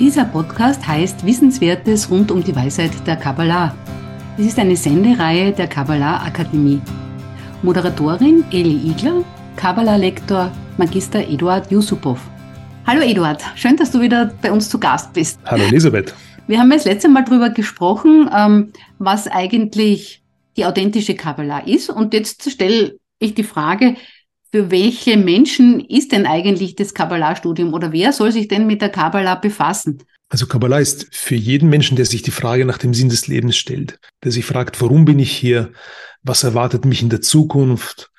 Dieser Podcast heißt Wissenswertes rund um die Weisheit der Kabbalah. Es ist eine Sendereihe der Kabbalah Akademie. Moderatorin Eli Igler, Kabbalah-Lektor Magister Eduard Yusupov. Hallo Eduard, schön, dass du wieder bei uns zu Gast bist. Hallo Elisabeth. Wir haben das letzte Mal darüber gesprochen, ähm, was eigentlich die authentische Kabbalah ist. Und jetzt stelle ich die Frage, für welche Menschen ist denn eigentlich das Kabbalah-Studium oder wer soll sich denn mit der Kabbalah befassen? Also Kabbalah ist für jeden Menschen, der sich die Frage nach dem Sinn des Lebens stellt, der sich fragt, warum bin ich hier? Was erwartet mich in der Zukunft?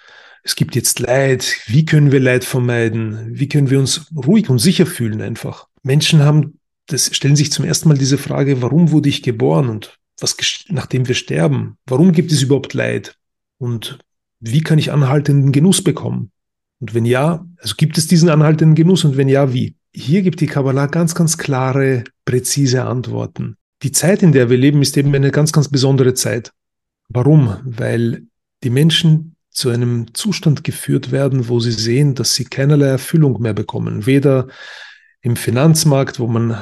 Es gibt jetzt Leid. Wie können wir Leid vermeiden? Wie können wir uns ruhig und sicher fühlen einfach? Menschen haben das stellen sich zum ersten Mal diese Frage, warum wurde ich geboren und was nachdem wir sterben? Warum gibt es überhaupt Leid? Und wie kann ich anhaltenden Genuss bekommen? Und wenn ja, also gibt es diesen anhaltenden Genuss und wenn ja, wie? Hier gibt die Kabbalah ganz, ganz klare, präzise Antworten. Die Zeit, in der wir leben, ist eben eine ganz, ganz besondere Zeit. Warum? Weil die Menschen zu einem Zustand geführt werden, wo sie sehen, dass sie keinerlei Erfüllung mehr bekommen. Weder im Finanzmarkt, wo man,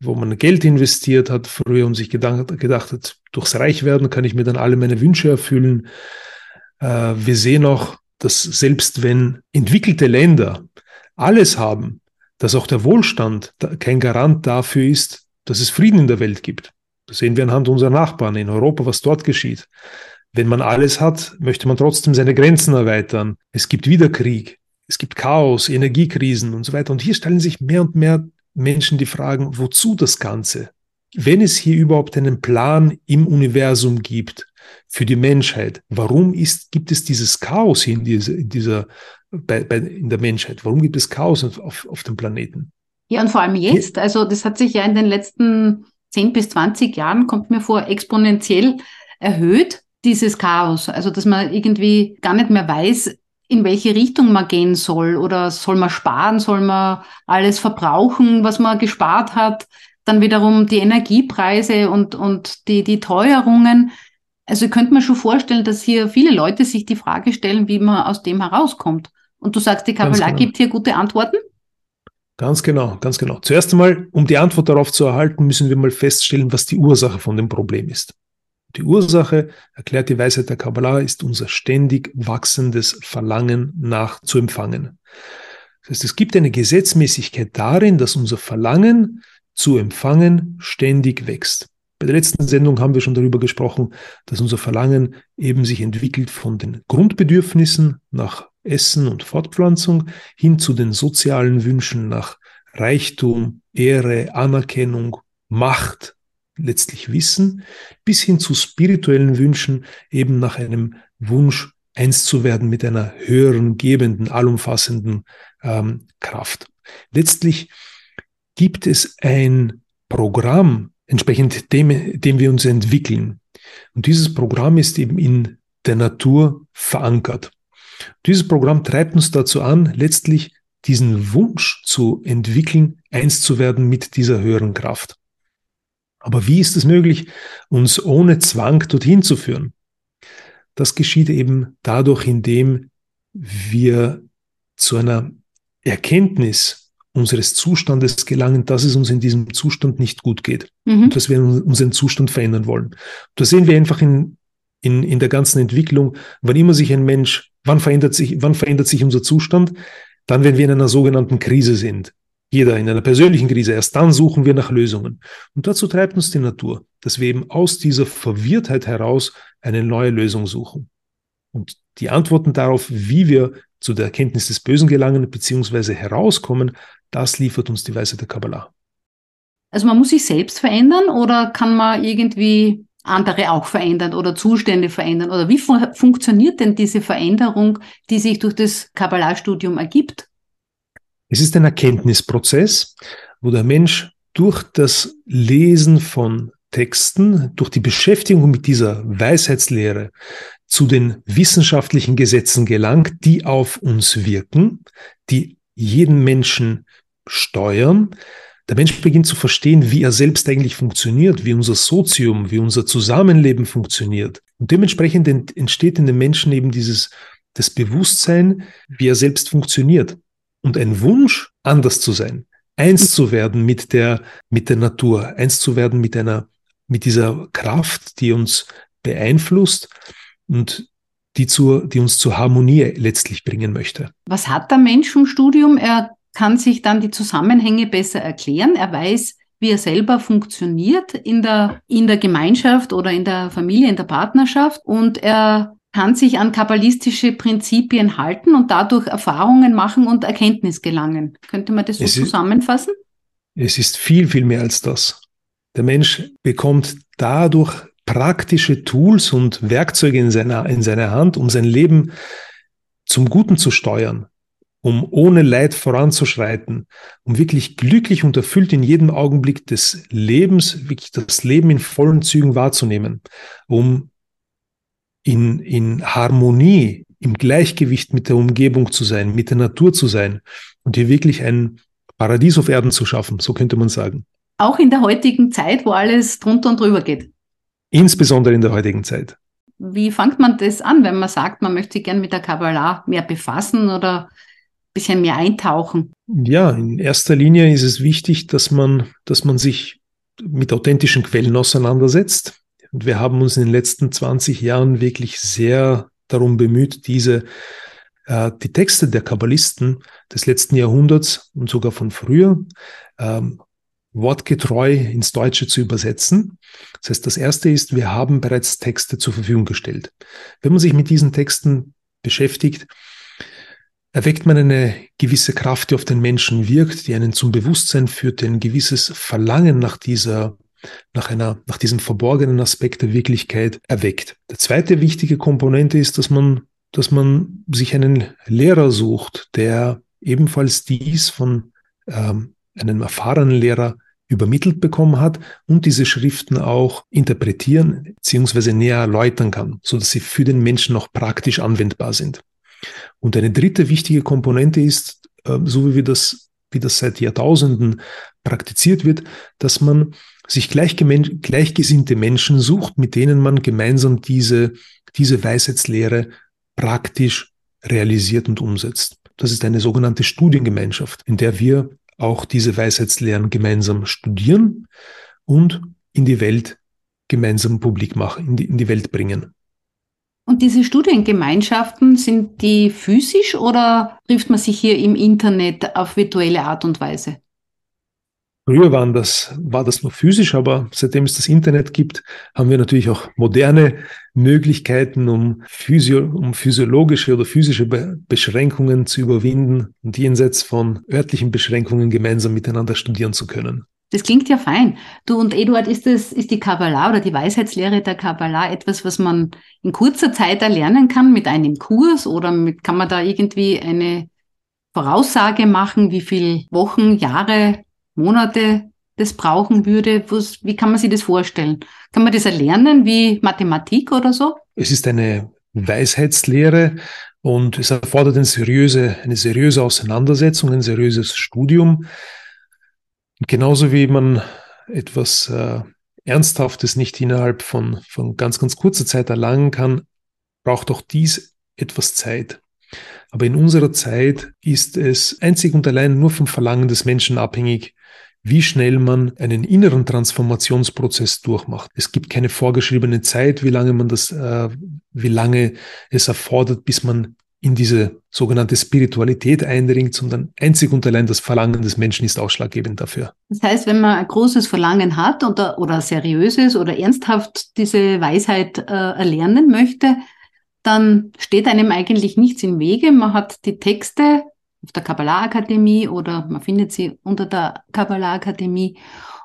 wo man Geld investiert hat früher und sich gedacht, gedacht hat, durchs Reichwerden kann ich mir dann alle meine Wünsche erfüllen. Äh, wir sehen auch, dass selbst wenn entwickelte Länder alles haben, dass auch der Wohlstand kein Garant dafür ist, dass es Frieden in der Welt gibt. Das sehen wir anhand unserer Nachbarn in Europa, was dort geschieht. Wenn man alles hat, möchte man trotzdem seine Grenzen erweitern. Es gibt wieder Krieg. Es gibt Chaos, Energiekrisen und so weiter. Und hier stellen sich mehr und mehr Menschen die Fragen, wozu das Ganze? Wenn es hier überhaupt einen Plan im Universum gibt für die Menschheit, warum ist, gibt es dieses Chaos in dieser, in dieser bei, bei, in der Menschheit? Warum gibt es Chaos auf, auf dem Planeten? Ja, und vor allem jetzt, also das hat sich ja in den letzten 10 bis 20 Jahren, kommt mir vor, exponentiell erhöht, dieses Chaos. Also, dass man irgendwie gar nicht mehr weiß, in welche Richtung man gehen soll oder soll man sparen, soll man alles verbrauchen, was man gespart hat, dann wiederum die Energiepreise und, und die, die Teuerungen. Also könnte man schon vorstellen, dass hier viele Leute sich die Frage stellen, wie man aus dem herauskommt. Und du sagst, die Kabbalah genau. gibt hier gute Antworten? Ganz genau, ganz genau. Zuerst einmal, um die Antwort darauf zu erhalten, müssen wir mal feststellen, was die Ursache von dem Problem ist. Die Ursache, erklärt die Weisheit der Kabbalah, ist unser ständig wachsendes Verlangen nach zu empfangen. Das heißt, es gibt eine Gesetzmäßigkeit darin, dass unser Verlangen zu empfangen ständig wächst. Bei der letzten Sendung haben wir schon darüber gesprochen, dass unser Verlangen eben sich entwickelt von den Grundbedürfnissen nach Essen und Fortpflanzung hin zu den sozialen Wünschen nach Reichtum, Ehre, Anerkennung, Macht, letztlich Wissen, bis hin zu spirituellen Wünschen, eben nach einem Wunsch, eins zu werden mit einer höheren, gebenden, allumfassenden ähm, Kraft. Letztlich gibt es ein Programm, entsprechend dem, dem wir uns entwickeln. Und dieses Programm ist eben in der Natur verankert. Dieses Programm treibt uns dazu an, letztlich diesen Wunsch zu entwickeln, eins zu werden mit dieser höheren Kraft. Aber wie ist es möglich, uns ohne Zwang dorthin zu führen? Das geschieht eben dadurch, indem wir zu einer Erkenntnis unseres Zustandes gelangen, dass es uns in diesem Zustand nicht gut geht mhm. und dass wir unseren Zustand verändern wollen. Da sehen wir einfach in, in, in der ganzen Entwicklung, wann immer sich ein Mensch, wann verändert sich, wann verändert sich unser Zustand? Dann, wenn wir in einer sogenannten Krise sind. Jeder in einer persönlichen Krise. Erst dann suchen wir nach Lösungen. Und dazu treibt uns die Natur, dass wir eben aus dieser Verwirrtheit heraus eine neue Lösung suchen. Und die Antworten darauf, wie wir zu der Erkenntnis des Bösen gelangen bzw. herauskommen, das liefert uns die Weise der Kabbalah. Also man muss sich selbst verändern oder kann man irgendwie andere auch verändern oder Zustände verändern? Oder wie fun funktioniert denn diese Veränderung, die sich durch das Kabbalah-Studium ergibt? Es ist ein Erkenntnisprozess, wo der Mensch durch das Lesen von Texten, durch die Beschäftigung mit dieser Weisheitslehre zu den wissenschaftlichen Gesetzen gelangt, die auf uns wirken, die jeden Menschen steuern. Der Mensch beginnt zu verstehen, wie er selbst eigentlich funktioniert, wie unser Sozium, wie unser Zusammenleben funktioniert. Und dementsprechend entsteht in den Menschen eben dieses das Bewusstsein, wie er selbst funktioniert und ein Wunsch, anders zu sein. eins zu werden mit der, mit der Natur, eins zu werden mit einer, mit dieser Kraft, die uns beeinflusst und die, zur, die uns zur Harmonie letztlich bringen möchte. Was hat der Mensch vom Studium? Er kann sich dann die Zusammenhänge besser erklären. Er weiß, wie er selber funktioniert in der, in der Gemeinschaft oder in der Familie, in der Partnerschaft. Und er kann sich an kabbalistische Prinzipien halten und dadurch Erfahrungen machen und Erkenntnis gelangen. Könnte man das so es zusammenfassen? Ist, es ist viel, viel mehr als das. Der Mensch bekommt dadurch praktische Tools und Werkzeuge in seiner, in seiner Hand, um sein Leben zum Guten zu steuern, um ohne Leid voranzuschreiten, um wirklich glücklich und erfüllt in jedem Augenblick des Lebens, wirklich das Leben in vollen Zügen wahrzunehmen, um in, in Harmonie, im Gleichgewicht mit der Umgebung zu sein, mit der Natur zu sein und hier wirklich ein Paradies auf Erden zu schaffen, so könnte man sagen. Auch in der heutigen Zeit, wo alles drunter und drüber geht. Insbesondere in der heutigen Zeit. Wie fängt man das an, wenn man sagt, man möchte sich gern mit der Kabbalah mehr befassen oder ein bisschen mehr eintauchen? Ja, in erster Linie ist es wichtig, dass man, dass man sich mit authentischen Quellen auseinandersetzt. Und wir haben uns in den letzten 20 Jahren wirklich sehr darum bemüht, diese äh, die Texte der Kabbalisten des letzten Jahrhunderts und sogar von früher ähm, wortgetreu ins Deutsche zu übersetzen. Das heißt, das erste ist, wir haben bereits Texte zur Verfügung gestellt. Wenn man sich mit diesen Texten beschäftigt, erweckt man eine gewisse Kraft, die auf den Menschen wirkt, die einen zum Bewusstsein führt, ein gewisses Verlangen nach dieser nach einer, nach diesem verborgenen Aspekt der Wirklichkeit erweckt. Der zweite wichtige Komponente ist, dass man, dass man sich einen Lehrer sucht, der ebenfalls dies von ähm, einem erfahrenen Lehrer übermittelt bekommen hat und diese Schriften auch interpretieren bzw. näher erläutern kann, so dass sie für den Menschen auch praktisch anwendbar sind. Und eine dritte wichtige Komponente ist, äh, so wie wir das, wie das seit Jahrtausenden praktiziert wird, dass man sich gleichgesinnte Menschen sucht, mit denen man gemeinsam diese, diese Weisheitslehre praktisch realisiert und umsetzt. Das ist eine sogenannte Studiengemeinschaft, in der wir auch diese Weisheitslehren gemeinsam studieren und in die Welt gemeinsam publik machen, in die, in die Welt bringen. Und diese Studiengemeinschaften, sind die physisch oder trifft man sich hier im Internet auf virtuelle Art und Weise? Früher waren das, war das nur physisch, aber seitdem es das Internet gibt, haben wir natürlich auch moderne Möglichkeiten, um, physio, um physiologische oder physische Be Beschränkungen zu überwinden und jenseits von örtlichen Beschränkungen gemeinsam miteinander studieren zu können. Das klingt ja fein. Du und Eduard, ist das, ist die Kabbalah oder die Weisheitslehre der Kabbalah etwas, was man in kurzer Zeit erlernen kann mit einem Kurs oder mit, kann man da irgendwie eine Voraussage machen, wie viele Wochen, Jahre Monate das brauchen würde? Was, wie kann man sich das vorstellen? Kann man das erlernen wie Mathematik oder so? Es ist eine Weisheitslehre und es erfordert eine seriöse, eine seriöse Auseinandersetzung, ein seriöses Studium. Und genauso wie man etwas äh, Ernsthaftes nicht innerhalb von, von ganz, ganz kurzer Zeit erlangen kann, braucht auch dies etwas Zeit. Aber in unserer Zeit ist es einzig und allein nur vom Verlangen des Menschen abhängig, wie schnell man einen inneren Transformationsprozess durchmacht. Es gibt keine vorgeschriebene Zeit, wie lange man das, äh, wie lange es erfordert, bis man in diese sogenannte Spiritualität eindringt, sondern einzig und allein das Verlangen des Menschen ist ausschlaggebend dafür. Das heißt, wenn man ein großes Verlangen hat oder, oder seriöses oder ernsthaft diese Weisheit äh, erlernen möchte, dann steht einem eigentlich nichts im Wege. Man hat die Texte auf der Kabbalah-Akademie oder man findet sie unter der Kabbalah-Akademie.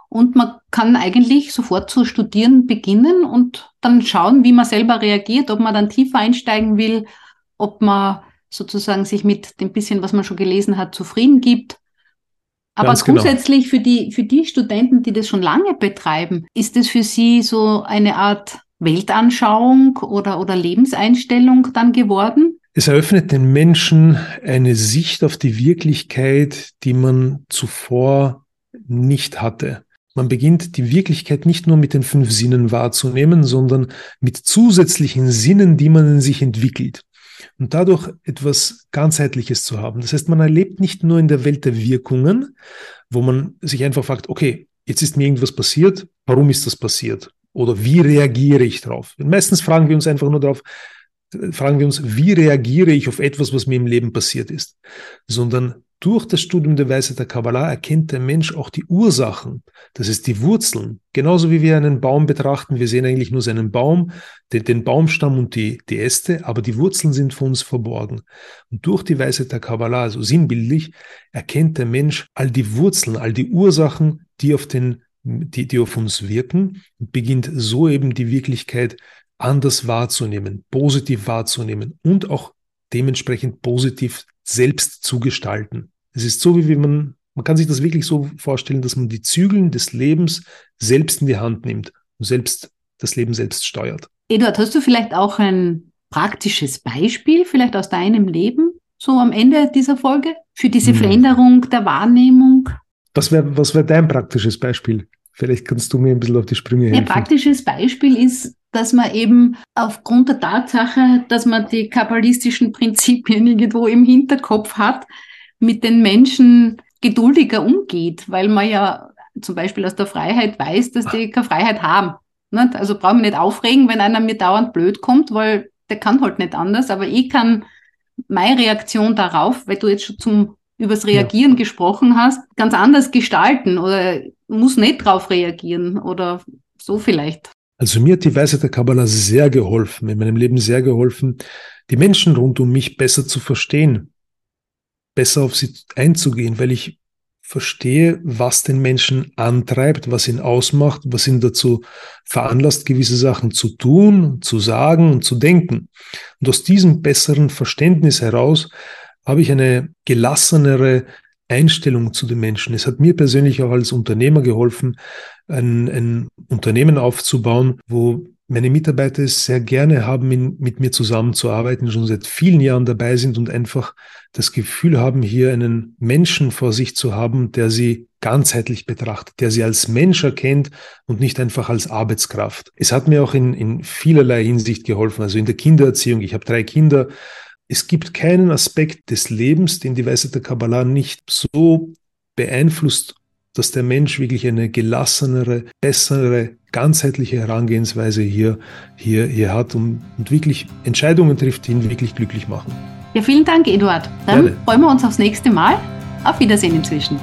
Und man kann eigentlich sofort zu studieren beginnen und dann schauen, wie man selber reagiert, ob man dann tiefer einsteigen will, ob man sozusagen sich mit dem bisschen, was man schon gelesen hat, zufrieden gibt. Aber Ganz genau. grundsätzlich genau. für die, für die Studenten, die das schon lange betreiben, ist es für sie so eine Art Weltanschauung oder, oder Lebenseinstellung dann geworden? Es eröffnet den Menschen eine Sicht auf die Wirklichkeit, die man zuvor nicht hatte. Man beginnt die Wirklichkeit nicht nur mit den fünf Sinnen wahrzunehmen, sondern mit zusätzlichen Sinnen, die man in sich entwickelt. und dadurch etwas ganzheitliches zu haben. Das heißt, man erlebt nicht nur in der Welt der Wirkungen, wo man sich einfach fragt, okay, jetzt ist mir irgendwas passiert, warum ist das passiert? Oder wie reagiere ich darauf? Meistens fragen wir uns einfach nur darauf, fragen wir uns, wie reagiere ich auf etwas, was mir im Leben passiert ist, sondern durch das Studium der Weisheit der Kabbalah erkennt der Mensch auch die Ursachen, das ist die Wurzeln. Genauso wie wir einen Baum betrachten, wir sehen eigentlich nur seinen Baum, den, den Baumstamm und die, die Äste, aber die Wurzeln sind für uns verborgen. Und durch die Weisheit der Kabbalah, also sinnbildlich, erkennt der Mensch all die Wurzeln, all die Ursachen, die auf den die, die auf uns wirken und beginnt so eben die Wirklichkeit anders wahrzunehmen, positiv wahrzunehmen und auch dementsprechend positiv selbst zu gestalten. Es ist so, wie man, man kann sich das wirklich so vorstellen, dass man die Zügeln des Lebens selbst in die Hand nimmt und selbst das Leben selbst steuert. Eduard, hast du vielleicht auch ein praktisches Beispiel, vielleicht aus deinem Leben, so am Ende dieser Folge, für diese hm. Veränderung der Wahrnehmung? Was wäre was wär dein praktisches Beispiel? Vielleicht kannst du mir ein bisschen auf die Sprünge helfen. Ein praktisches Beispiel ist, dass man eben aufgrund der Tatsache, dass man die kabbalistischen Prinzipien irgendwo im Hinterkopf hat, mit den Menschen geduldiger umgeht, weil man ja zum Beispiel aus der Freiheit weiß, dass die keine Freiheit haben. Nicht? Also brauche ich nicht aufregen, wenn einer mir dauernd blöd kommt, weil der kann halt nicht anders, aber ich kann meine Reaktion darauf, weil du jetzt schon zum übers Reagieren ja. gesprochen hast, ganz anders gestalten oder muss nicht drauf reagieren oder so vielleicht. Also mir hat die Weisheit der Kabbalah sehr geholfen, in meinem Leben sehr geholfen, die Menschen rund um mich besser zu verstehen, besser auf sie einzugehen, weil ich verstehe, was den Menschen antreibt, was ihn ausmacht, was ihn dazu veranlasst, gewisse Sachen zu tun, zu sagen und zu denken. Und aus diesem besseren Verständnis heraus habe ich eine gelassenere Einstellung zu den Menschen. Es hat mir persönlich auch als Unternehmer geholfen, ein, ein Unternehmen aufzubauen, wo meine Mitarbeiter es sehr gerne haben, in, mit mir zusammenzuarbeiten, schon seit vielen Jahren dabei sind und einfach das Gefühl haben, hier einen Menschen vor sich zu haben, der sie ganzheitlich betrachtet, der sie als Mensch erkennt und nicht einfach als Arbeitskraft. Es hat mir auch in, in vielerlei Hinsicht geholfen, also in der Kindererziehung. Ich habe drei Kinder. Es gibt keinen Aspekt des Lebens, den die Weisheit der Kabbalah nicht so beeinflusst dass der Mensch wirklich eine gelassenere, bessere, ganzheitliche Herangehensweise hier, hier, hier hat und, und wirklich Entscheidungen trifft, die ihn wirklich glücklich machen. Ja, vielen Dank, Eduard. Dann Gerne. freuen wir uns aufs nächste Mal. Auf Wiedersehen inzwischen.